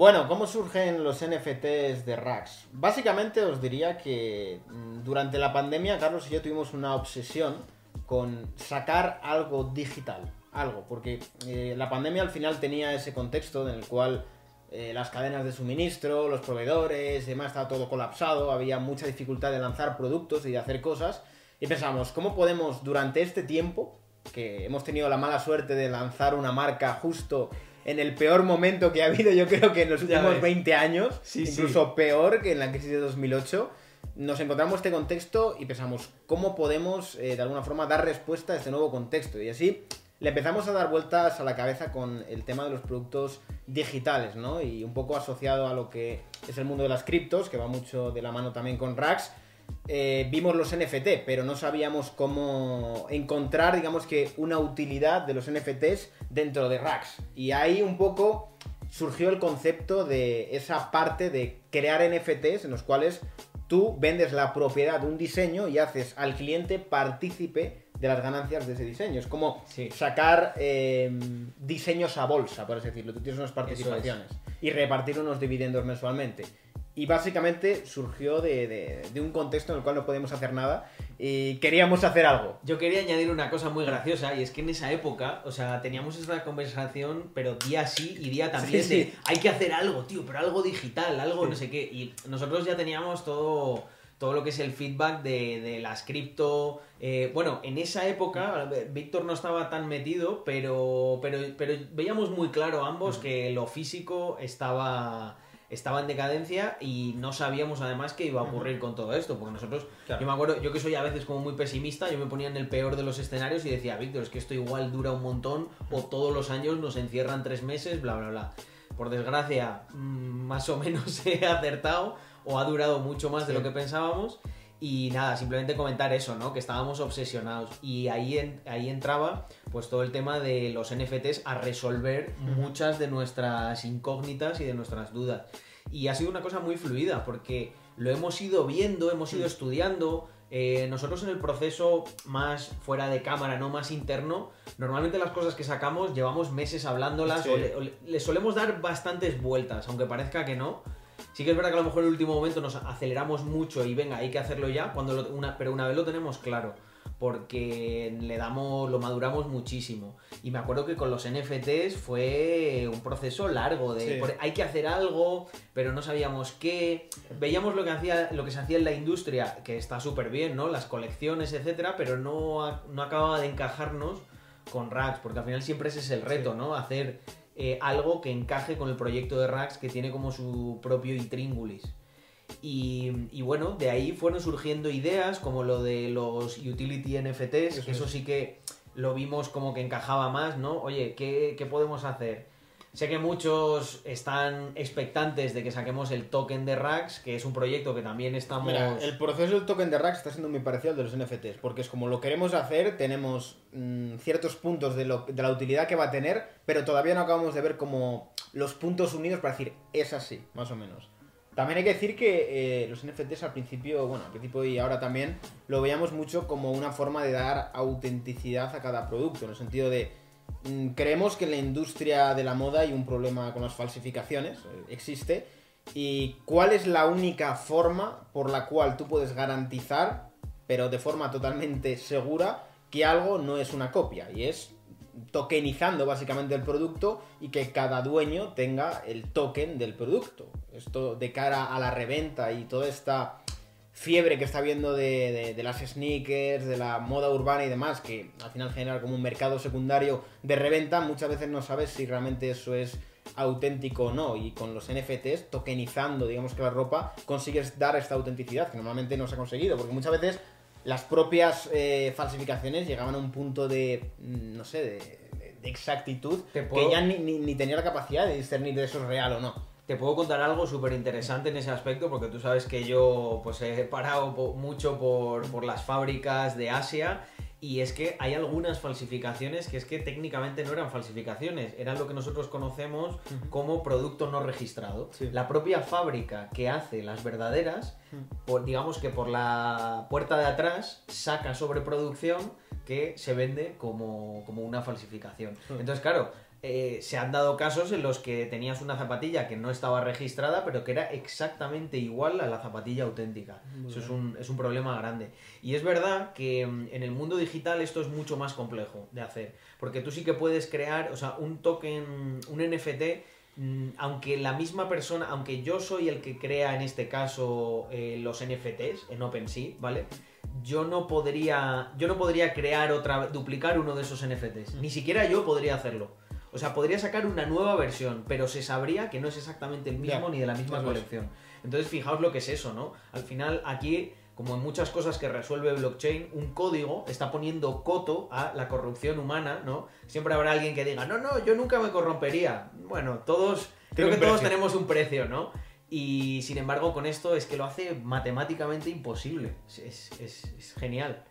Bueno, ¿cómo surgen los NFTs de Rax? Básicamente os diría que mm, durante la pandemia Carlos y yo tuvimos una obsesión con sacar algo digital, algo, porque eh, la pandemia al final tenía ese contexto en el cual eh, las cadenas de suministro, los proveedores, demás, estaba todo colapsado, había mucha dificultad de lanzar productos y de hacer cosas, y pensamos, ¿cómo podemos durante este tiempo, que hemos tenido la mala suerte de lanzar una marca justo en el peor momento que ha habido, yo creo que en los últimos ves. 20 años, Sí, sí. incluso peor que en la crisis de 2008, nos encontramos este contexto y pensamos, ¿cómo podemos eh, de alguna forma dar respuesta a este nuevo contexto? Y así le empezamos a dar vueltas a la cabeza con el tema de los productos digitales, ¿no? Y un poco asociado a lo que es el mundo de las criptos, que va mucho de la mano también con Rax. Eh, vimos los NFT, pero no sabíamos cómo encontrar, digamos que, una utilidad de los NFTs dentro de Rax. Y ahí un poco surgió el concepto de esa parte de crear NFTs en los cuales tú vendes la propiedad de un diseño y haces al cliente partícipe de las ganancias de ese diseño. Es como Sí. sacar eh, diseños a bolsa, por así decirlo. Tú tienes unas participaciones y repartir unos dividendos mensualmente. Y básicamente surgió de, de- de un contexto en el cual no podíamos hacer nada y queríamos hacer algo. Yo quería añadir una cosa muy graciosa y es que en esa época, o sea, teníamos esta conversación, pero día sí y día también Sí, sí. de hay que hacer algo, tío, pero algo digital, algo Sí. no sé qué. Y nosotros ya teníamos todo, todo lo que es el feedback de, de las cripto. eh, bueno, en esa época Víctor no estaba tan metido, pero, pero, pero veíamos muy claro ambos que lo físico estaba estaba en decadencia y no sabíamos además qué iba a ocurrir con todo esto, porque nosotros Claro. yo me acuerdo, yo que soy a veces como muy pesimista, yo me ponía en el peor de los escenarios y decía, Víctor, es que esto igual dura un montón o todos los años nos encierran tres meses, bla, bla, bla. Por desgracia, mm, más o menos he acertado o ha durado mucho más de lo que pensábamos. Y nada, simplemente comentar eso, ¿no? Que estábamos obsesionados. Y ahí, en- ahí entraba pues todo el tema de los NFTs a resolver muchas de nuestras incógnitas y de nuestras dudas. Y ha sido una cosa muy fluida porque lo hemos ido viendo, hemos ido estudiando. eh, nosotros en el proceso más fuera de cámara, no más interno, normalmente las cosas que sacamos llevamos meses hablándolas Sí. o le, o le- le solemos dar bastantes vueltas, aunque parezca que no. Sí que es verdad que a lo mejor en el último momento nos aceleramos mucho y venga, hay que hacerlo ya, cuando lo- una, pero una vez lo tenemos claro, porque le damos, lo maduramos muchísimo. Y me acuerdo que con los NFTs fue un proceso largo de Sí. hay que hacer algo, pero no sabíamos qué. Veíamos lo que hacía, lo que se hacía en la industria, que está súper bien, ¿no? Las colecciones, etcétera, pero no, no acababa de encajarnos con Rax, porque al final siempre ese es el reto, ¿no? Hacer eh, algo que encaje con el proyecto de Rax que tiene como su propio intríngulis. Y, y bueno, de ahí fueron surgiendo ideas como lo de los utility NFTs, Eso que eso es. sí que lo vimos como que encajaba más, ¿no? Oye, ¿qué, qué podemos hacer? Sé que muchos están expectantes de que saquemos el token de Rax, que es un proyecto que también estamos... Mira, el proceso del token de Rax está siendo muy parecido al de los NFTs, porque es como lo queremos hacer, tenemos mm, ciertos puntos de, lo- de la utilidad que va a tener, pero todavía no acabamos de ver como los puntos unidos para decir, es así, más o menos. También hay que decir que eh, los NFTs al principio, bueno, al principio y ahora también, lo veíamos mucho como una forma de dar autenticidad a cada producto, en el sentido de, creemos que en la industria de la moda hay un problema con las falsificaciones, eh, existe, y cuál es la única forma por la cual tú puedes garantizar, pero de forma totalmente segura, que algo no es una copia, y es tokenizando básicamente el producto y que cada dueño tenga el token del producto. Esto de cara a la reventa y toda esta fiebre que está habiendo de, de- de las sneakers, de la moda urbana y demás, que al final genera como un mercado secundario de reventa, muchas veces no sabes si realmente eso es auténtico o no. Y con los NFTs, tokenizando, digamos que la ropa, consigues dar esta autenticidad que normalmente no se ha conseguido, porque muchas veces las propias eh, falsificaciones llegaban a un punto de, mm, no sé, de, de- exactitud que ya ni, ni- ni tenía la capacidad de discernir de eso es real o no. Te puedo contar algo súper interesante en ese aspecto porque tú sabes que yo pues he parado po- mucho por, por las fábricas de Asia y es que hay algunas falsificaciones que es que técnicamente no eran falsificaciones, eran lo que nosotros conocemos como producto no registrado. Sí. La propia fábrica que hace las verdaderas, por- digamos que por la puerta de atrás saca sobreproducción que se vende como, como una falsificación. Entonces, claro, eh, se han dado casos en los que tenías una zapatilla que no estaba registrada, pero que era exactamente igual a la zapatilla auténtica. Eso es un, es un problema grande. Y es verdad que mm, en el mundo digital esto es mucho más complejo de hacer, porque tú sí que puedes crear, o sea, un token, un NFT mm, aunque la misma persona, aunque yo soy el que crea en este caso eh, los NFTs en OpenSea, ¿vale? Yo no podría, yo no podría crear otra, duplicar uno de esos NFTs. Ni siquiera yo podría hacerlo. O sea, podría sacar una nueva versión, pero se sabría que no es exactamente el mismo Ya, ni de la misma es. colección. Entonces, fijaos lo que es eso, ¿no? Al final, aquí, como en muchas cosas que resuelve blockchain, un código está poniendo coto a la corrupción humana, ¿no? Siempre habrá alguien que diga, no, no, yo nunca me corrompería. Bueno, todos, creo que todos tenemos un precio, ¿no? Y sin embargo, con esto es que lo hace matemáticamente imposible. Es- es- es genial.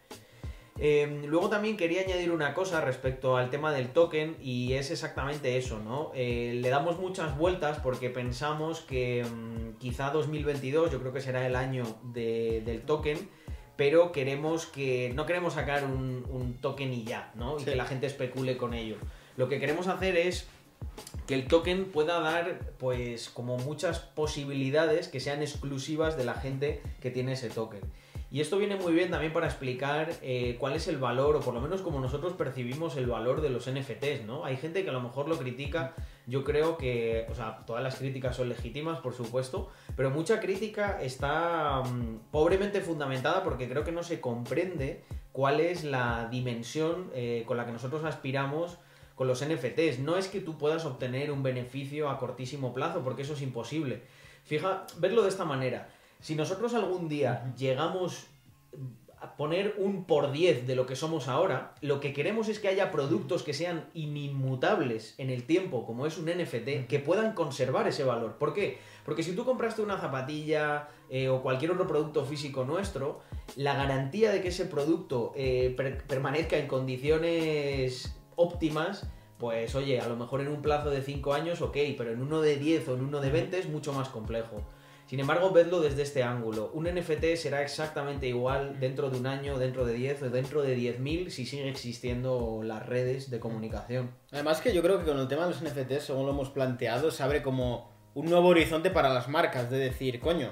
Eh, luego también quería añadir una cosa respecto al tema del token y es exactamente eso, ¿no? Eh, le damos muchas vueltas porque pensamos que mm, quizá 2022, yo creo que será el año de- del token, pero queremos que no queremos sacar un, un token y ya, ¿no? Y que la gente especule con ello. Lo que queremos hacer es que el token pueda dar pues como muchas posibilidades que sean exclusivas de la gente que tiene ese token. Y esto viene muy bien también para explicar eh, cuál es el valor, o por lo menos como nosotros percibimos el valor de los NFTs, ¿no? Hay gente que a lo mejor lo critica, yo creo que, o sea, todas las críticas son legítimas, por supuesto, pero mucha crítica está mm, pobremente fundamentada porque creo que no se comprende cuál es la dimensión eh, con la que nosotros aspiramos con los NFTs. No es que tú puedas obtener un beneficio a cortísimo plazo, porque eso es imposible. Fija, verlo de esta manera. Si nosotros algún día llegamos a poner un por 10 de lo que somos ahora, lo que queremos es que haya productos que sean inmutables en el tiempo, como es un NFT, que puedan conservar ese valor. ¿Por qué? Porque si tú compraste una zapatilla eh, o cualquier otro producto físico nuestro, la garantía de que ese producto eh, per- permanezca en condiciones óptimas, pues oye, a lo mejor en un plazo de 5 años, ok, pero en uno de 10 o en uno de 20 es mucho más complejo. Sin embargo, vedlo desde este ángulo. Un NFT será exactamente igual dentro de un año, dentro de 10 o dentro de 10.000 si siguen existiendo las redes de comunicación. Además que yo creo que con el tema de los NFTs, según lo hemos planteado, se abre como un nuevo horizonte para las marcas, de decir, coño,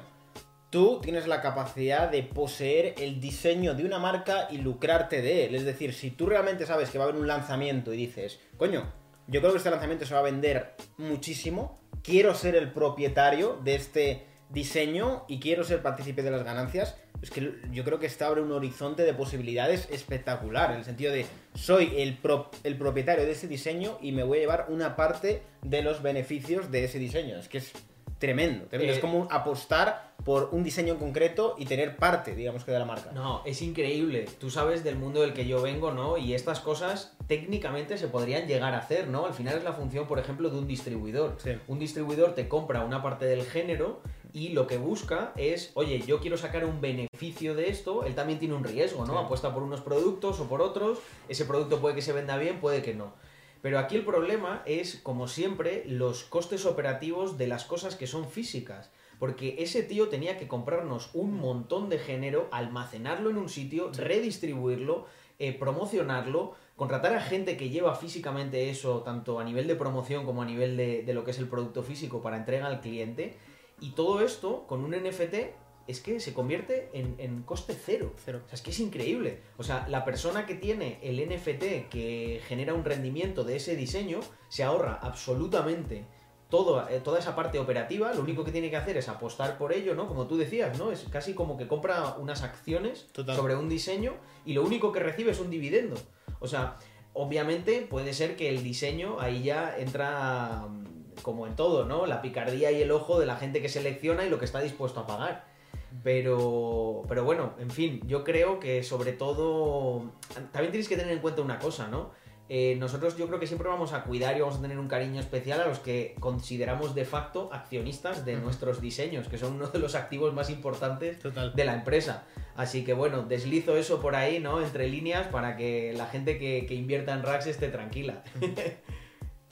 tú tienes la capacidad de poseer el diseño de una marca y lucrarte de él. Es decir, si tú realmente sabes que va a haber un lanzamiento y dices, coño, yo creo que este lanzamiento se va a vender muchísimo, quiero ser el propietario de este diseño y quiero ser partícipe de las ganancias, es que yo creo que esto abre un horizonte de posibilidades espectacular, en el sentido de soy el, el propietario de ese diseño y me voy a llevar una parte de los beneficios de ese diseño. Es que es tremendo, tremendo. Eh, es como un- apostar por un diseño en concreto y tener parte, digamos que, de la marca. No, es increíble. Tú sabes del mundo del que yo vengo, ¿no? Y estas cosas técnicamente se podrían llegar a hacer, ¿no? Al final es la función, por ejemplo, de un distribuidor. Sí. Un distribuidor te compra una parte del género y lo que busca es, oye, yo quiero sacar un beneficio de esto, él también tiene un riesgo, ¿no? Sí. Apuesta por unos productos o por otros, ese producto puede que se venda bien, puede que no. Pero aquí el problema es, como siempre, los costes operativos de las cosas que son físicas. Porque ese tío tenía que comprarnos un montón de género, almacenarlo en un sitio, redistribuirlo, eh, promocionarlo, contratar a gente que lleva físicamente eso, tanto a nivel de promoción como a nivel de, de lo que es el producto físico para entrega al cliente. Y todo esto con un NFT es que se convierte en, en coste cero. Cero. O sea, es que es increíble. O sea, la persona que tiene el NFT que genera un rendimiento de ese diseño se ahorra absolutamente todo, eh, toda esa parte operativa. Lo único que tiene que hacer es apostar por ello, ¿no? Como tú decías, ¿no? Es casi como que compra unas acciones Total. sobre un diseño y lo único que recibe es un dividendo. O sea, obviamente puede ser que el diseño ahí ya entra mm, como en todo, ¿no? La picardía y el ojo de la gente que selecciona y lo que está dispuesto a pagar. Pero, pero bueno, en fin, yo creo que sobre todo también tienes que tener en cuenta una cosa, ¿no? Eh, nosotros yo creo que siempre vamos a cuidar y vamos a tener un cariño especial a los que consideramos de facto accionistas de nuestros diseños, que son uno de los activos más importantes Total. de la empresa. Así que bueno, deslizo eso por ahí, ¿no? Entre líneas para que la gente que, que invierta en Rax esté tranquila.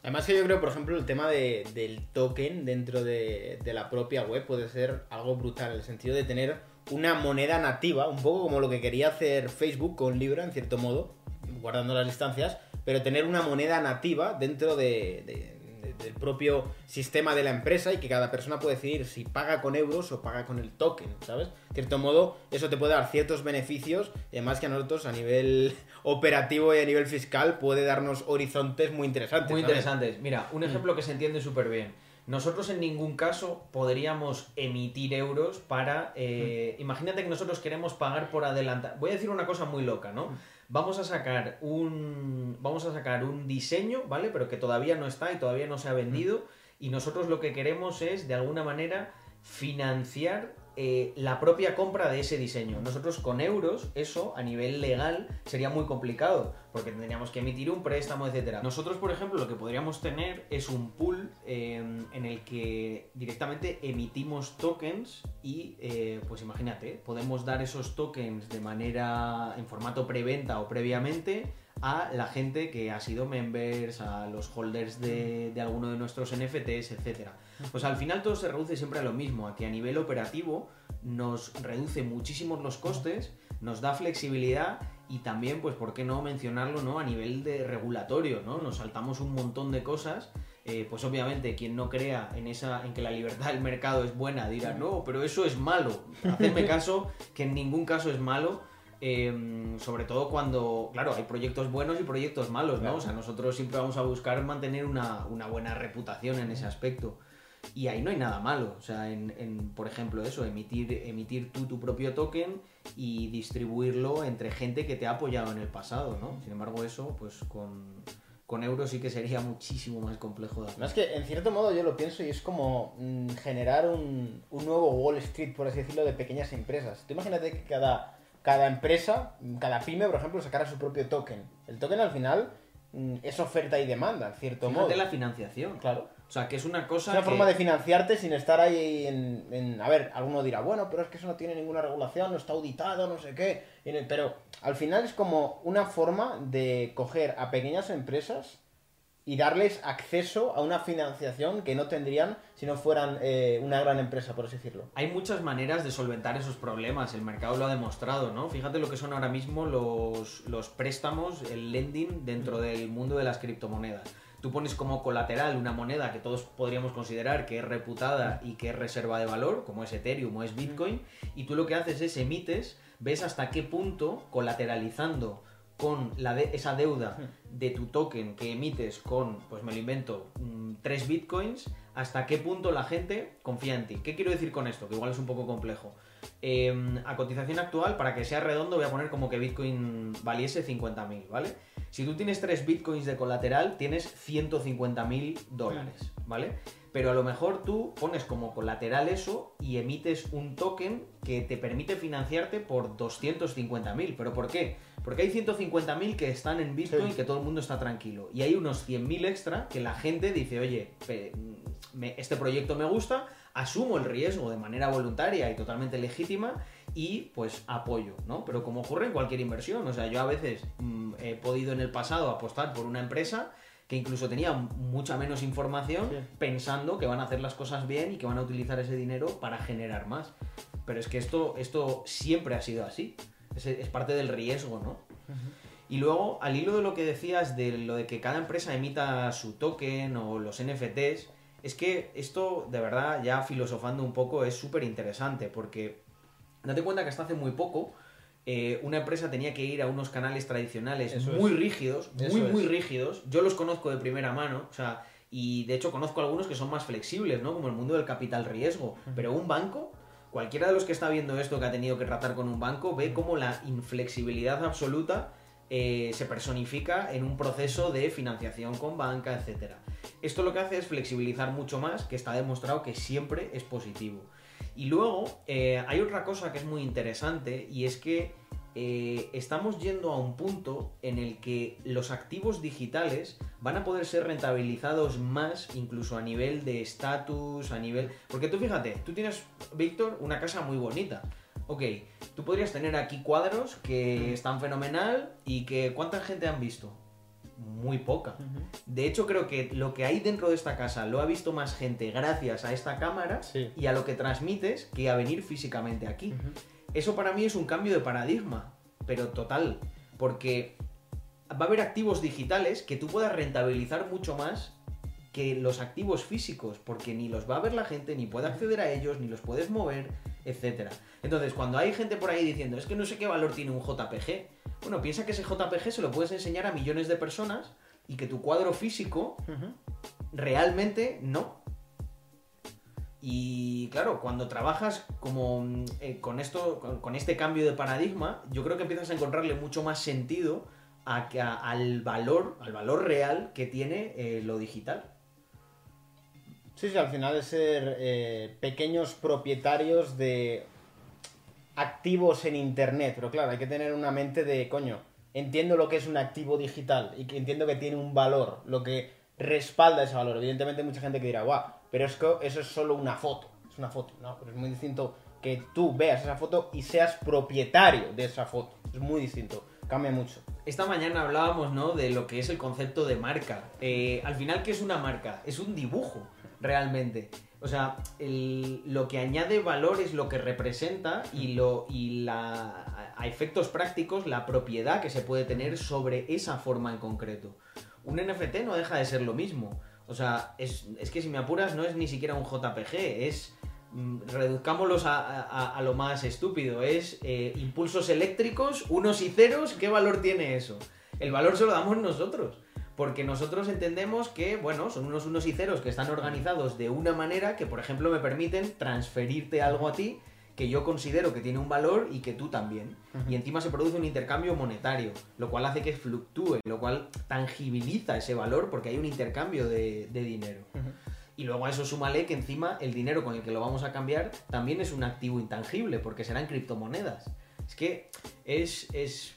Además que yo creo, por ejemplo, el tema de- del token dentro de, de la propia web puede ser algo brutal, en el sentido de tener una moneda nativa, un poco como lo que quería hacer Facebook con Libra, en cierto modo, guardando las distancias, pero tener una moneda nativa dentro de, de- del propio sistema de la empresa y que cada persona puede decidir si paga con euros o paga con el token, ¿sabes? De cierto modo, eso te puede dar ciertos beneficios, y además que a nosotros a nivel operativo y a nivel fiscal puede darnos horizontes muy interesantes. Muy ¿sabes? interesantes. Mira, un ejemplo que se entiende súper bien. Nosotros en ningún caso podríamos emitir euros para... eh, Imagínate que nosotros queremos pagar por adelantar. Voy a decir una cosa muy loca, ¿no? Vamos a sacar un... Vamos a sacar un diseño, ¿vale? Pero que todavía no está y todavía no se ha vendido. Y nosotros lo que queremos es, de alguna manera, financiar eh, la propia compra de ese diseño. Nosotros con euros, eso a nivel legal sería muy complicado, porque tendríamos que emitir un préstamo, etcétera. Nosotros, por ejemplo, lo que podríamos tener es un pool eh, en el que directamente emitimos tokens y, eh, pues imagínate, podemos dar esos tokens de manera en formato preventa o previamente a la gente que ha sido members, a los holders de, de alguno de nuestros NFTs, etcétera. Pues al final todo se reduce siempre a lo mismo, a que a nivel operativo nos reduce muchísimos los costes, nos da flexibilidad y también, pues, ¿por qué no mencionarlo, no? A nivel de regulatorio, ¿no? Nos saltamos un montón de cosas. eh, pues obviamente quien no crea en esa en que la libertad del mercado es buena dirá no pero eso es malo hacedme caso que en ningún caso es malo eh, sobre todo cuando, claro, hay proyectos buenos y proyectos malos, ¿no? Claro. O sea, nosotros siempre vamos a buscar mantener una, una buena reputación en ese aspecto. Y ahí no hay nada malo. O sea, en, en, por ejemplo, eso, emitir, emitir tú tu propio token y distribuirlo entre gente que te ha apoyado en el pasado, ¿no? Sin embargo, eso, pues con, con euros sí que sería muchísimo más complejo de hacer. No, es que en cierto modo yo lo pienso y es como mm, generar un, un nuevo Wall Street, por así decirlo, de pequeñas empresas. Tú imagínate que cada, cada empresa, cada pyme, por ejemplo, sacara su propio token. El token al final mm, es oferta y demanda, en cierto modo. Fíjate la financiación. Claro. O sea, que es una Es cosa una que- forma de financiarte sin estar ahí en, en- A ver, alguno dirá, bueno, pero es que eso no tiene ninguna regulación, no está auditado, no sé qué. Pero al final es como una forma de coger a pequeñas empresas y darles acceso a una financiación que no tendrían si no fueran eh, una gran empresa, por así decirlo. Hay muchas maneras de solventar esos problemas, el mercado lo ha demostrado, ¿no? Fíjate lo que son ahora mismo los, los préstamos, el lending dentro del mundo de las criptomonedas. Tú pones como colateral una moneda que todos podríamos considerar que es reputada y que es reserva de valor, como es Ethereum o es Bitcoin, y tú lo que haces es emites, ves hasta qué punto, colateralizando con la de- esa deuda de tu token que emites con, pues me lo invento, 3 bitcoins, hasta qué punto la gente confía en ti. ¿Qué quiero decir con esto? Que igual es un poco complejo. Eh, a cotización actual, para que sea redondo, voy a poner como que Bitcoin valiese 50.000, ¿vale? Si tú tienes 3 bitcoins de colateral, tienes 150.000 dólares, ¿vale? Pero a lo mejor tú pones como colateral eso y emites un token que te permite financiarte por 250.000. ¿Pero por qué? Porque hay 150.000 que están en Bitcoin Sí. que todo el mundo está tranquilo. Y hay unos 100.000 extra que la gente dice, oye, me- este proyecto me gusta, asumo el riesgo de manera voluntaria y totalmente legítima y pues apoyo, ¿no? Pero como ocurre en cualquier inversión, o sea, yo a veces mm, he podido en el pasado apostar por una empresa que incluso tenía mucha menos información Sí. pensando que van a hacer las cosas bien y que van a utilizar ese dinero para generar más. Pero es que esto, esto siempre ha sido así. Es, es parte del riesgo, ¿no? Y luego, al hilo de lo que decías de lo de que cada empresa emita su token o los NFTs, es que esto, de verdad, ya filosofando un poco, es súper interesante porque date cuenta que hasta hace muy poco eh, una empresa tenía que ir a unos canales tradicionales Eso muy es. rígidos, Eso muy, muy es. rígidos. Yo los conozco de primera mano, o sea, y de hecho conozco algunos que son más flexibles, ¿no? Como el mundo del capital riesgo. Pero un banco, cualquiera de los que está viendo esto que ha tenido que tratar con un banco, ve cómo la inflexibilidad absoluta eh, se personifica en un proceso de financiación con banca, etc. Esto lo que hace es flexibilizar mucho más, que está demostrado que siempre es positivo. Y luego eh, hay otra cosa que es muy interesante y es que eh, estamos yendo a un punto en el que los activos digitales van a poder ser rentabilizados más incluso a nivel de estatus, a nivel... Porque tú fíjate, tú tienes, Víctor, una casa muy bonita. Ok, tú podrías tener aquí cuadros que están fenomenal y que ¿cuánta gente han visto? Muy poca. De hecho, creo que lo que hay dentro de esta casa lo ha visto más gente gracias a esta cámara Sí. y a lo que transmites que a venir físicamente aquí. Eso para mí es un cambio de paradigma, pero total, porque va a haber activos digitales que tú puedas rentabilizar mucho más que los activos físicos, porque ni los va a ver la gente, ni puede acceder a ellos, ni los puedes mover, etcétera. Entonces, cuando hay gente por ahí diciendo, es que no sé qué valor tiene un JPG, bueno, piensa que ese JPG se lo puedes enseñar a millones de personas y que tu cuadro físico realmente no. Y claro, cuando trabajas como eh, con esto, con, con este cambio de paradigma, yo creo que empiezas a encontrarle mucho más sentido a, que- a- al valor, al valor real que tiene eh, lo digital. Sí, sí, al final es ser eh, pequeños propietarios de activos en internet, pero claro, hay que tener una mente de, coño, entiendo lo que es un activo digital y que entiendo que tiene un valor, lo que respalda ese valor. Evidentemente mucha gente que dirá, guau, pero es que eso es solo una foto, es una foto, ¿no? Pero es muy distinto que tú veas esa foto y seas propietario de esa foto, es muy distinto, cambia mucho. Esta mañana hablábamos, ¿no? De lo que es el concepto de marca. Eh, al final, ¿qué es una marca? Es un dibujo, realmente. O sea, el- lo que añade valor es lo que representa y, lo, y la, a- efectos prácticos la propiedad que se puede tener sobre esa forma en concreto. Un NFT no deja de ser lo mismo. O sea, es, es que si me apuras no es ni siquiera un JPG, es... mm, Reduzcámoslos a, a- a lo más estúpido, es eh, impulsos eléctricos, unos y ceros, ¿qué valor tiene eso? El valor se lo damos nosotros. Porque nosotros entendemos que, bueno, son unos unos y ceros que están organizados de una manera que, por ejemplo, me permiten transferirte algo a ti que yo considero que tiene un valor y que tú también. Y encima se produce un intercambio monetario, lo cual hace que fluctúe, lo cual tangibiliza ese valor porque hay un intercambio de, de dinero. Y luego a eso súmale que encima el dinero con el que lo vamos a cambiar también es un activo intangible, porque serán criptomonedas. Es que es, es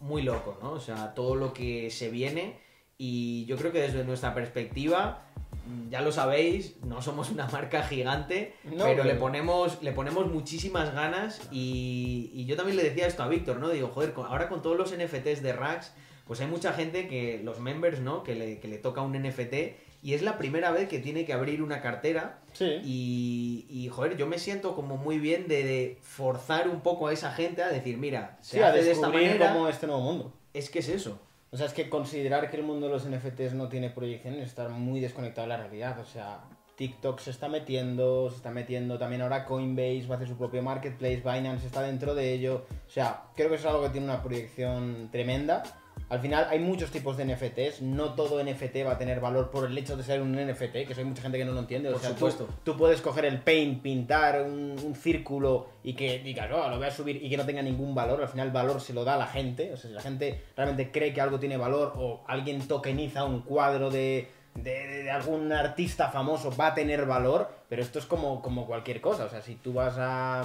muy loco, ¿no? O sea, todo lo que se viene y yo creo que desde nuestra perspectiva, mm, ya lo sabéis, no somos una marca gigante, No, pero le ponemos, le ponemos muchísimas ganas y, y yo también le decía esto a Víctor, ¿no? Digo, joder, con- ahora con todos los NFTs de Rax, pues hay mucha gente que, los members, ¿no? Que le, que le toca un NFT y es la primera vez que tiene que abrir una cartera Sí. y, y, joder, yo me siento como muy bien de, de forzar un poco a esa gente a decir, mira, se Sí, a hace de esta descubrir manera, cómo este nuevo mundo. es que es eso. O sea, es que considerar que el mundo de los NFTs no tiene proyección es estar muy desconectado de la realidad. O sea, TikTok se está metiendo, se está metiendo también ahora Coinbase, va a hacer su propio marketplace, Binance está dentro de ello. O sea, creo que es algo que tiene una proyección tremenda. Al final hay muchos tipos de NFTs, no todo NFT va a tener valor por el hecho de ser un NFT, que hay mucha gente que no lo entiende. Por o sea, tú- supuesto. Tú, puedes coger el paint, pintar un, un círculo y que digas, oh, lo voy a subir y que no tenga ningún valor. Al final el valor se lo da a la gente. O sea, si la gente realmente cree que algo tiene valor o alguien tokeniza un cuadro de, de, de- de algún artista famoso, va a tener valor. Pero esto es como, como cualquier cosa. O sea, si tú vas a,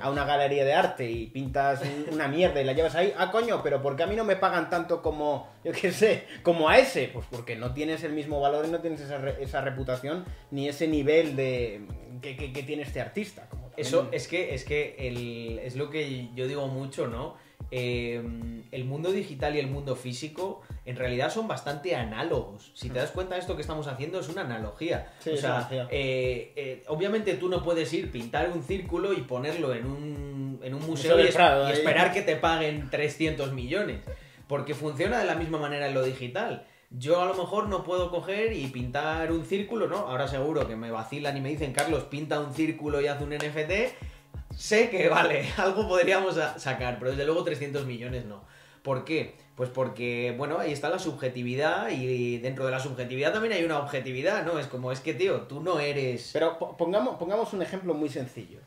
a una galería de arte y pintas un- una mierda y la llevas ahí, ah, coño, pero ¿por qué a mí no me pagan tanto como, yo qué sé, como a ese? Pues porque no tienes el mismo valor y no tienes esa, re- esa reputación ni ese nivel de que, que- que tiene este artista. Como Eso es que, es que el- es lo que yo digo mucho, ¿no? Eh, el mundo digital y el mundo físico en realidad son bastante análogos. Si te das cuenta, esto que estamos haciendo es una analogía. Sí, o sea, eh, eh, obviamente tú no puedes ir, pintar un círculo y ponerlo en un, en un museo Museo y, Prado, y esperar que te paguen 300 millones. Porque funciona de la misma manera en lo digital. Yo a lo mejor no puedo coger y pintar un círculo, ¿no? Ahora seguro que me vacilan y me dicen, Carlos, pinta un círculo y haz un NFT. Sé que vale, algo podríamos sacar, pero desde luego 300 millones no. ¿Por qué? Pues porque, bueno, ahí está la subjetividad y dentro de la subjetividad también hay una objetividad, ¿no? Es como, es que, tío, tú no eres... Pero po- pongamos, pongamos un ejemplo muy sencillo.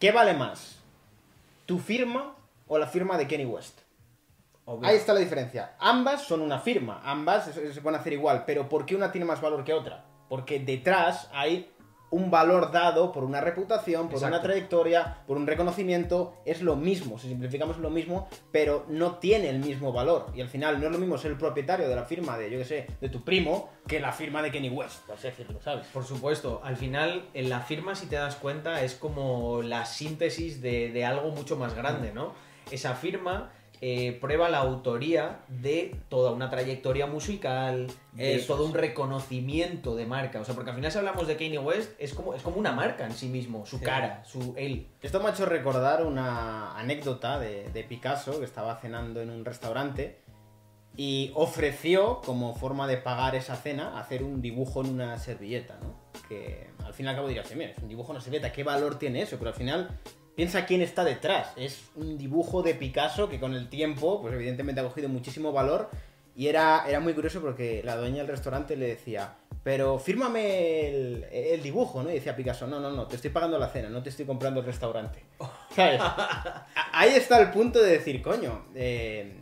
¿Qué vale más? ¿Tu firma o la firma de Kenny West? Obvio. Ahí está la diferencia. Ambas son una firma, ambas se, se pueden hacer igual, pero ¿por qué una tiene más valor que otra? Porque detrás hay un valor dado por una reputación, por una trayectoria, por un reconocimiento, es lo mismo, si simplificamos es lo mismo, pero no tiene el mismo valor. Y al final no es lo mismo ser el propietario de la firma de, yo que sé, de tu primo, que la firma de Kenny West, por así decirlo, ¿sabes? Por supuesto, al final en la firma, si te das cuenta, es como la síntesis de, de algo mucho más grande, ¿no? Esa firma eh, prueba la autoría de toda una trayectoria musical, de Eso todo es. un reconocimiento de marca. O sea, porque al final si hablamos de Kanye West, es como, es como una marca en sí mismo, su Sí. cara, su él. Esto me ha hecho recordar una anécdota de, de Picasso que estaba cenando en un restaurante y ofreció, como forma de pagar esa cena, hacer un dibujo en una servilleta, ¿no? Que al fin y al cabo dirás, mira, es un dibujo en una servilleta, ¿qué valor tiene eso? Pero al final piensa quién está detrás. Es un dibujo de Picasso que con el tiempo, pues evidentemente ha cogido muchísimo valor y era, era muy curioso porque la dueña del restaurante le decía, pero fírmame el, el dibujo, ¿no? Y decía Picasso, no, no, no, te estoy pagando la cena, no te estoy comprando el restaurante. Ahí está el punto de decir, coño, eh,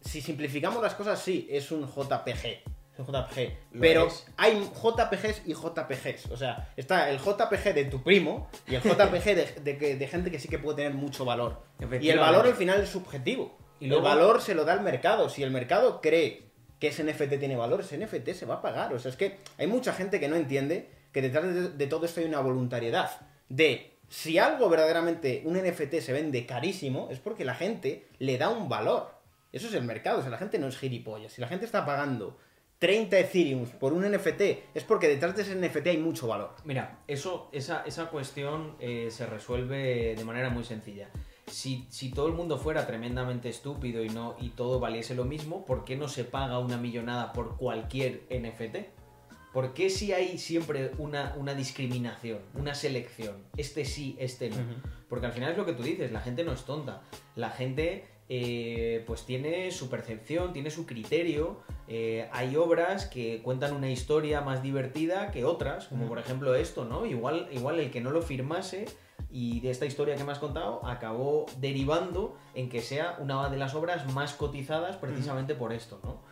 si simplificamos las cosas, sí, es un JPG. Es un JPG. Lo Pero es. hay JPGs y JPGs. O sea, está el JPG de tu primo y el JPG de, de que- de gente que sí que puede tener mucho valor. Y el valor al final es subjetivo. Y Y luego- el valor se lo da el mercado. Si el mercado cree que ese NFT tiene valor, ese NFT se va a pagar. O sea, es que hay mucha gente que no entiende que detrás de, de todo esto hay una voluntariedad. De si algo verdaderamente, un NFT se vende carísimo, es porque la gente le da un valor. Eso es el mercado. O sea, la gente no es gilipollas. Si la gente está pagando 30 Ethereum por un NFT, es porque detrás de ese NFT hay mucho valor. Mira, eso, esa, esa cuestión eh, se resuelve de manera muy sencilla. Si, si todo el mundo fuera tremendamente estúpido y no y todo valiese lo mismo, ¿por qué no se paga una millonada por cualquier NFT? ¿Por qué si hay siempre una, una discriminación, una selección? Este sí, este no. Porque al final es lo que tú dices, la gente no es tonta. La gente eh, pues tiene su percepción, tiene su criterio. eh, hay obras que cuentan una historia más divertida que otras, como por ejemplo esto, ¿no? Igual, igual el que no lo firmase y de esta historia que me has contado acabó derivando en que sea una de las obras más cotizadas precisamente por esto, ¿no?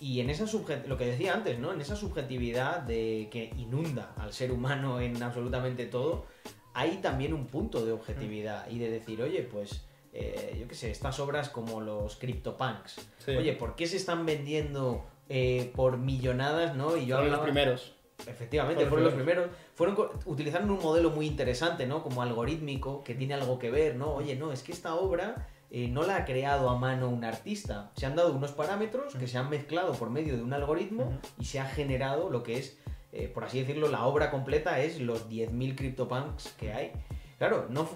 Y en esa lo que decía antes, ¿no? En esa subjetividad de que inunda al ser humano en absolutamente todo, hay también un punto de objetividad y de decir, oye, pues, eh, yo qué sé, estas obras como los CryptoPunks, Sí. oye, ¿por qué se están vendiendo eh, por millonadas, no? Y yo Fueron los primeros. Efectivamente, Fueron los primeros. Fueron utilizaron un modelo muy interesante, ¿no? Como algorítmico, que tiene algo que ver, ¿no? Oye, no, es que esta obra eh, no la ha creado a mano un artista. Se han dado unos parámetros que se han mezclado por medio de un algoritmo y se ha generado lo que es, eh, por así decirlo, la obra completa es los 10.000 CryptoPunks que hay. Claro, no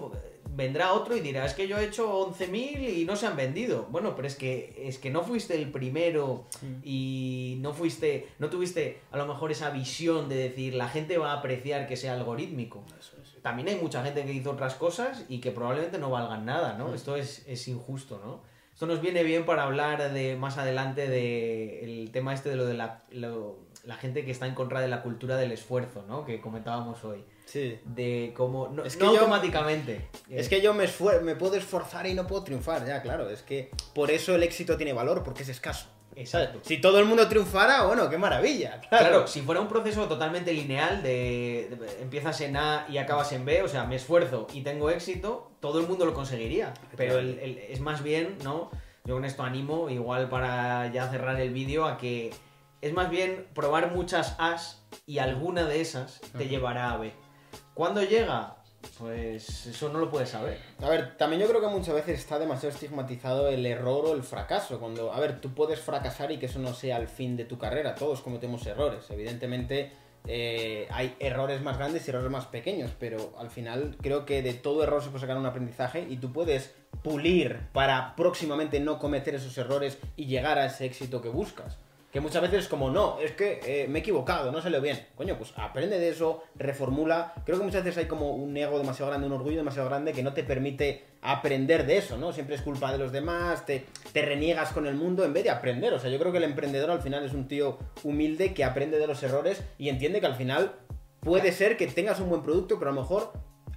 vendrá otro y dirá, es que yo he hecho 11.000 y no se han vendido. Bueno, pero es que, es que no fuiste el primero y no fuiste, no tuviste a lo mejor esa visión de decir, la gente va a apreciar que sea algorítmico. También hay mucha gente que hizo otras cosas y que probablemente no valgan nada, ¿no? Esto es, es injusto, ¿no? Esto nos viene bien para hablar de más adelante de el tema este de lo de la, lo- la gente que está en contra de la cultura del esfuerzo, ¿no? Que comentábamos hoy. Sí. De cómo... No, Es que no yo- automáticamente. Es que yo me, me puedo esforzar y no puedo triunfar, ya, claro. Es que por eso el éxito tiene valor, porque es escaso. Exacto. Si todo el mundo triunfara, bueno, qué maravilla. Claro. Claro, si fuera un proceso totalmente lineal de, de- empiezas en A y acabas en B, o sea, me esfuerzo y tengo éxito, todo el mundo lo conseguiría. Pero el- el- es más bien, ¿no? Yo con esto animo, igual para ya cerrar el vídeo, a que es más bien probar muchas As y alguna de esas te llevará a B. ¿Cuándo llega? Pues eso no lo puedes saber. A ver, también yo creo que muchas veces está demasiado estigmatizado el error o el fracaso. Cuando, a ver, tú puedes fracasar y que eso no sea el fin de tu carrera. Todos cometemos errores. Evidentemente, eh, hay errores más grandes y errores más pequeños, pero al final creo que de todo error se puede sacar un aprendizaje y tú puedes pulir para próximamente no cometer esos errores y llegar a ese éxito que buscas. Que muchas veces es como, no, es que eh, me he equivocado, no salió bien. Coño, pues aprende de eso, reformula. Creo que muchas veces hay como un ego demasiado grande, un orgullo demasiado grande que no te permite aprender de eso, ¿no? Siempre es culpa de los demás, te, te reniegas con el mundo en vez de aprender. O sea, yo creo que el emprendedor al final es un tío humilde que aprende de los errores y entiende que al final puede ser que tengas un buen producto, pero a lo mejor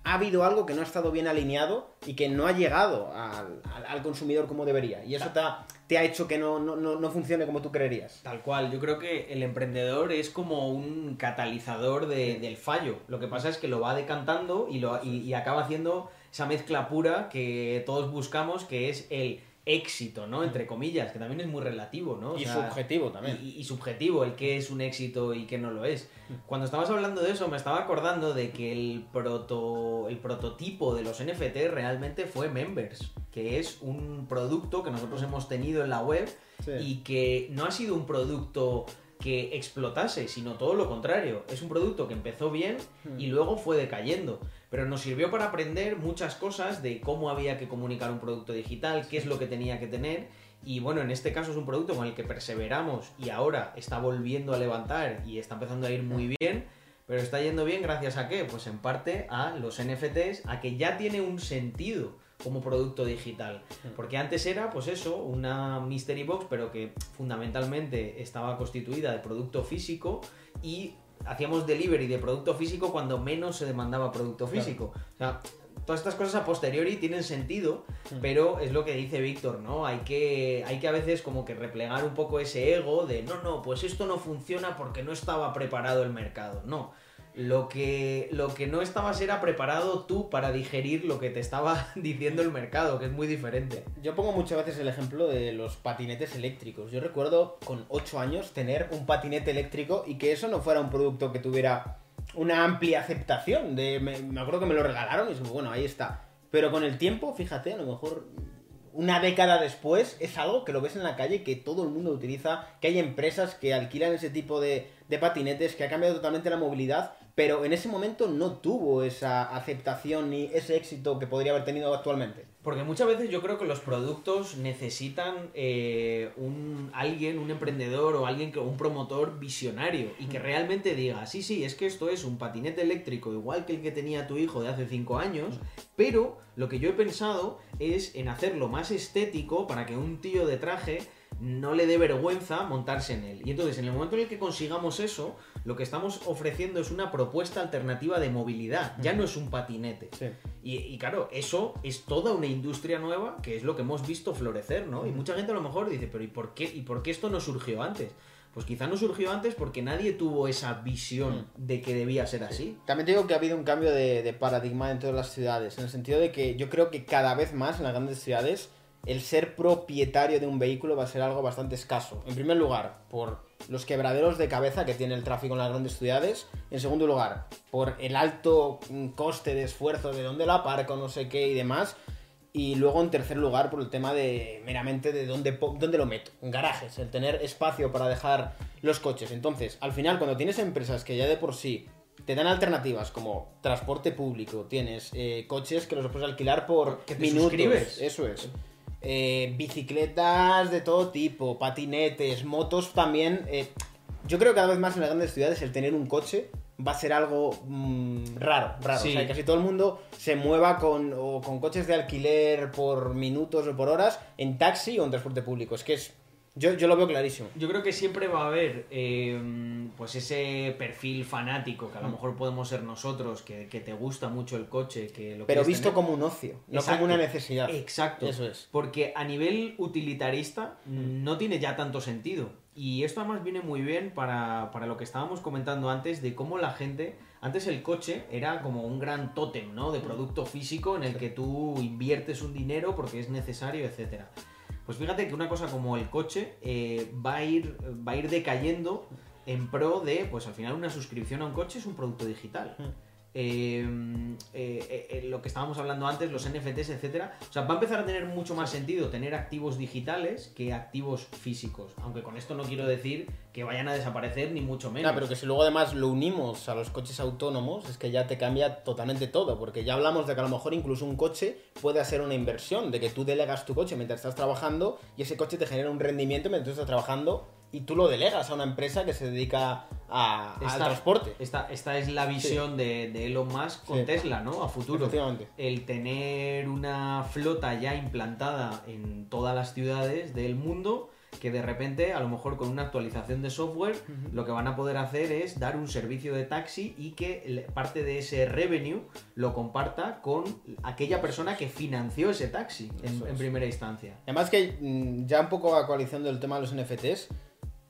ha habido algo que no ha estado bien alineado y que no ha llegado al, al- al consumidor como debería. Y eso te ha, te ha hecho que no, no, no, funcione como tú creerías. Tal cual, yo creo que el emprendedor es como un catalizador de- del fallo. Lo que pasa es que lo va decantando y, lo, y, y acaba haciendo esa mezcla pura que todos buscamos, que es el éxito, ¿no? Entre comillas, que también es muy relativo, ¿no? O y sea, subjetivo también. y, y subjetivo, el que es un éxito y qué no lo es. Cuando estabas hablando de eso, me estaba acordando de que el, proto, el prototipo de los NFT realmente fue Members, que es un producto que nosotros hemos tenido en la web Sí. y que no ha sido un producto que explotase, sino todo lo contrario. Es un producto que empezó bien y luego fue decayendo. Pero nos sirvió para aprender muchas cosas de cómo había que comunicar un producto digital, qué es lo que tenía que tener. Y bueno, en este caso es un producto con el que perseveramos y ahora está volviendo a levantar y está empezando a ir muy bien. Pero está yendo bien gracias a qué? Pues en parte a los NFTs, a que ya tiene un sentido como producto digital. Porque antes era, pues eso, una mystery box, pero que fundamentalmente estaba constituida de producto físico y hacíamos delivery de producto físico cuando menos se demandaba producto físico. O sea, todas estas cosas a posteriori tienen sentido, pero es lo que dice Víctor, ¿no? Hay que, hay que a veces como que replegar un poco ese ego de, no, no, pues esto no funciona porque no estaba preparado el mercado. No, lo que, lo que no estabas era preparado tú para digerir lo que te estaba diciendo el mercado, que es muy diferente. Yo pongo muchas veces el ejemplo de los patinetes eléctricos. Yo recuerdo con 8 años tener un patinete eléctrico y que eso no fuera un producto que tuviera una amplia aceptación. De, me, acuerdo que me lo regalaron y como, bueno, ahí está. Pero con el tiempo, fíjate, a lo mejor una década después es algo que lo ves en la calle, que todo el mundo utiliza, que hay empresas que alquilan ese tipo de patinetes, que ha cambiado totalmente la movilidad, pero en ese momento no tuvo esa aceptación ni ese éxito que podría haber tenido actualmente. Porque muchas veces yo creo que los productos necesitan eh, un alguien, un emprendedor o alguien que un promotor visionario y que realmente diga, sí, sí, es que esto es un patinete eléctrico igual que el que tenía tu hijo de hace 5 años, pero lo que yo he pensado es en hacerlo más estético para que un tío de traje no le dé vergüenza montarse en él. Y entonces, en el momento en el que consigamos eso, lo que estamos ofreciendo es una propuesta alternativa de movilidad, ya no es un patinete. Sí. Y, y claro, eso es toda una industria nueva que es lo que hemos visto florecer, ¿no? Y mucha gente a lo mejor dice, pero ¿y por qué, y por qué esto no surgió antes? Pues quizá no surgió antes porque nadie tuvo esa visión de que debía ser así. También te digo que ha habido un cambio de, de paradigma en todas las ciudades, en el sentido de que yo creo que cada vez más en las grandes ciudades el ser propietario de un vehículo va a ser algo bastante escaso. En primer lugar, por los quebraderos de cabeza que tiene el tráfico en las grandes ciudades. En segundo lugar, por el alto coste de esfuerzo de dónde lo aparco, no sé qué y demás. Y luego, en tercer lugar, por el tema de meramente de dónde, dónde lo meto. En garajes, el tener espacio para dejar los coches. Entonces, al final, cuando tienes empresas que ya de por sí te dan alternativas como transporte público, tienes eh, coches que los puedes alquilar por Que te minutos. suscribes. Eso es. Eh, bicicletas de todo tipo, patinetes, motos también. eh, yo creo que cada vez más en las grandes ciudades el tener un coche va a ser algo mm, raro, raro. Sí. O sea, que casi todo el mundo se mueva con, o con coches de alquiler por minutos o por horas en taxi o en transporte público. Es que es. Yo, yo lo veo clarísimo. Yo creo que siempre va a haber eh, pues ese perfil fanático que a lo mejor podemos ser nosotros, que, que te gusta mucho el coche, que lo Pero visto tener. como un ocio, no Exacto. como una necesidad. Exacto. Eso es. Porque a nivel utilitarista no tiene ya tanto sentido. Y esto además viene muy bien para, para lo que estábamos comentando antes de cómo la gente... Antes el coche era como un gran tótem, ¿no? De producto físico en el que tú inviertes un dinero porque es necesario, etcétera. Pues fíjate que una cosa como el coche eh, va, a ir, va a ir decayendo en pro de, pues al final una suscripción a un coche es un producto digital. Eh, eh, eh, lo que estábamos hablando antes, los NFTs, etcétera. O sea, va a empezar a tener mucho más sentido tener activos digitales que activos físicos. Aunque con esto no quiero decir que vayan a desaparecer ni mucho menos. Claro, pero que si luego además lo unimos a los coches autónomos, es que ya te cambia totalmente todo, porque ya hablamos de que a lo mejor incluso un coche puede ser una inversión, de que tú delegas tu coche mientras estás trabajando y ese coche te genera un rendimiento mientras tú estás trabajando y tú lo delegas a una empresa que se dedica a- al Esta- transporte. Esta, esta es la visión de, de Elon Musk con Sí. Tesla, ¿no? A futuro. Efectivamente. El tener una flota ya implantada en todas las ciudades del mundo que de repente, a lo mejor con una actualización de software, lo que van a poder hacer es dar un servicio de taxi y que parte de ese revenue lo comparta con aquella persona que financió ese taxi en, en primera instancia. Además que mm, ya un poco actualizando el tema de los NFTs,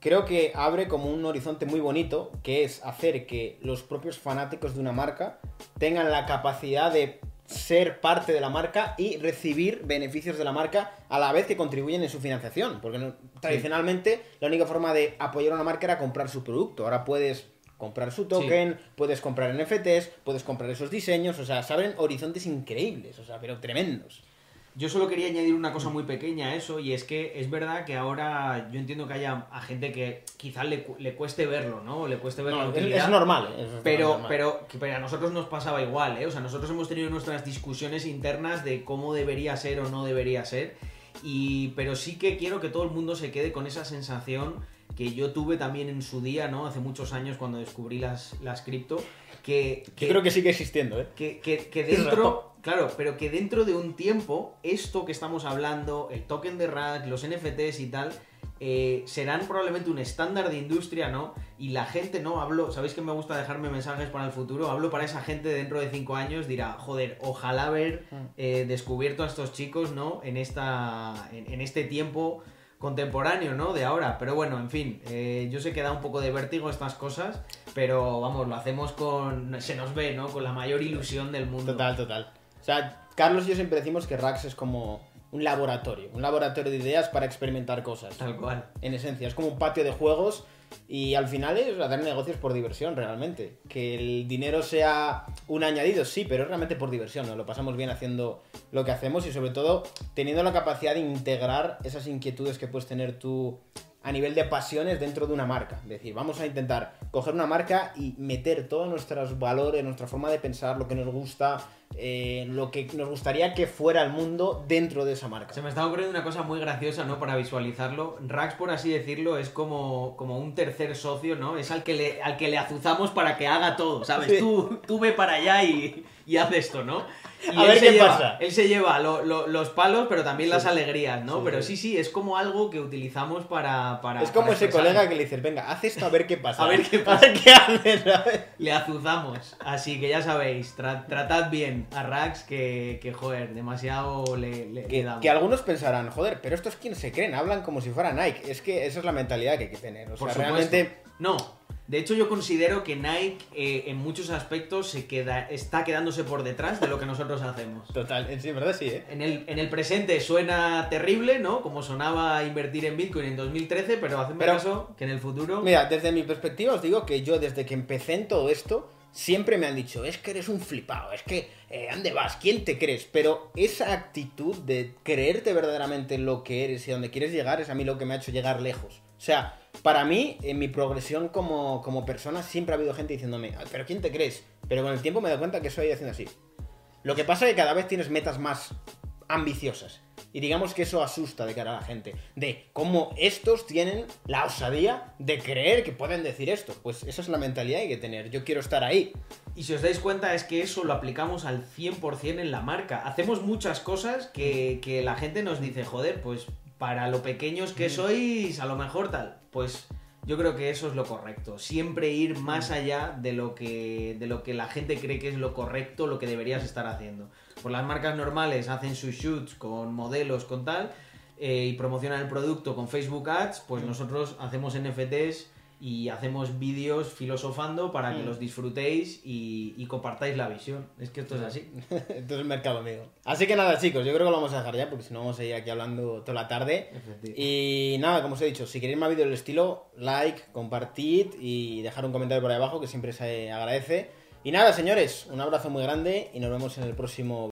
creo que abre como un horizonte muy bonito, que es hacer que los propios fanáticos de una marca tengan la capacidad de ser parte de la marca y recibir beneficios de la marca a la vez que contribuyen en su financiación. Porque no- tradicionalmente la única forma de apoyar a una marca era comprar su producto. Ahora puedes comprar su token, puedes comprar NFTs, puedes comprar esos diseños, o sea, se abren horizontes increíbles, o sea, pero tremendos. Yo solo quería añadir una cosa muy pequeña a eso, y es que es verdad que ahora yo entiendo que haya a gente que quizás le, le cueste verlo, ¿no? Le cueste ver la No, es, normal, ¿eh? Es Pero, normal. pero, pero a nosotros nos pasaba igual, ¿eh? O sea, nosotros hemos tenido nuestras discusiones internas de cómo debería ser o no debería ser. Y, pero sí que quiero que todo el mundo se quede con esa sensación que yo tuve también en su día, ¿no? Hace muchos años cuando descubrí las, las cripto, que, Yo creo que sigue existiendo, ¿eh? que, que- que dentro, claro, pero que dentro de un tiempo, esto que estamos hablando, el token de rack, los NFTs y tal, eh, serán probablemente un estándar de industria, ¿no? Y la gente, ¿no? Hablo, ¿sabéis que me gusta dejarme mensajes para el futuro? Hablo para esa gente dentro de cinco años, dirá, joder, ojalá haber eh, descubierto a estos chicos, ¿no? En, esta, en, en este tiempo contemporáneo, ¿no? De ahora. Pero bueno, en fin, eh, yo sé que da un poco de vértigo estas cosas, pero vamos, lo hacemos con... Se nos ve, ¿no? Con la mayor ilusión del mundo. Total, total. O sea, Carlos y yo siempre decimos que Rax es como un laboratorio, un laboratorio de ideas para experimentar cosas. Tal cual. En esencia, es como un patio de juegos y al final es hacer negocios por diversión realmente. Que el dinero sea un añadido, sí, pero es realmente por diversión, nos lo pasamos bien haciendo lo que hacemos y sobre todo teniendo la capacidad de integrar esas inquietudes que puedes tener tú a nivel de pasiones dentro de una marca. Es decir, vamos a intentar coger una marca y meter todos nuestros valores, nuestra forma de pensar, lo que nos gusta, eh, lo que nos gustaría que fuera el mundo dentro de esa marca. Se me está ocurriendo una cosa muy graciosa, ¿no? Para visualizarlo. Rax, por así decirlo, es como, como un tercer socio, ¿no? Es al que le, al que le azuzamos para que haga todo, ¿sabes? Sí. Tú, tú ve para allá y, y haz esto, ¿no? Y A ver qué lleva- pasa. Él se lleva lo- lo- los palos, pero también las alegrías, ¿no? Sí, pero sí. sí, es como algo que utilizamos para... para Es como para ese colega que le dices, venga, haz esto a ver qué pasa. A ver qué A pasa. ver qué. Le azuzamos. Así que ya sabéis, tra- tratad bien a Rax que, que joder, demasiado le, le- le Que, damos. que algunos pensarán, joder, pero estos quién se creen, hablan como si fuera Nike. Es que esa es la mentalidad que hay que tener. O sea, Por supuesto. realmente. No. De hecho, yo considero que Nike eh, en muchos aspectos se queda, está quedándose por detrás de lo que nosotros hacemos. Total, en sí, verdad sí, ¿eh? En el, en el presente suena terrible, ¿no? Como sonaba invertir en Bitcoin en 2013, pero Pero- caso que en el futuro... Mira, desde mi perspectiva os digo que yo desde que empecé en todo esto, siempre me han dicho, es que eres un flipado, es que, eh, ¿dónde vas? ¿Quién te crees? Pero esa actitud de creerte verdaderamente lo que eres y a dónde quieres llegar es a mí lo que me ha hecho llegar lejos. O sea, para mí, en mi progresión como, como persona, siempre ha habido gente diciéndome, "Ay, pero ¿quién te crees? Pero con el tiempo me dado cuenta que eso haciendo así. Lo que pasa es que cada vez tienes metas más ambiciosas. Y digamos que eso asusta de cara a la gente. De cómo estos tienen la osadía de creer que pueden decir esto. Pues esa es la mentalidad que hay que tener. Yo quiero estar ahí. Y si os dais cuenta es que eso lo aplicamos al 100% en la marca. Hacemos muchas cosas que, que la gente nos dice, joder, pues para lo pequeños que sois, a lo mejor tal. Pues yo creo que eso es lo correcto. Siempre ir más allá de lo que, de lo que la gente cree que es lo correcto, lo que deberías estar haciendo. Pues las marcas normales hacen sus shoots con modelos, con tal, eh, y promocionan el producto con Facebook Ads, pues nosotros hacemos NFTs y hacemos vídeos filosofando para que Mm. los disfrutéis y, y compartáis la visión. Es que esto es así. Esto es el mercado amigo. Así que nada, chicos, yo creo que lo vamos a dejar ya porque si no vamos a ir aquí hablando toda la tarde. Y nada, como os he dicho, si queréis más vídeos del estilo, like, compartid y dejar un comentario por ahí abajo que siempre se agradece. Y nada, señores, un abrazo muy grande y nos vemos en el próximo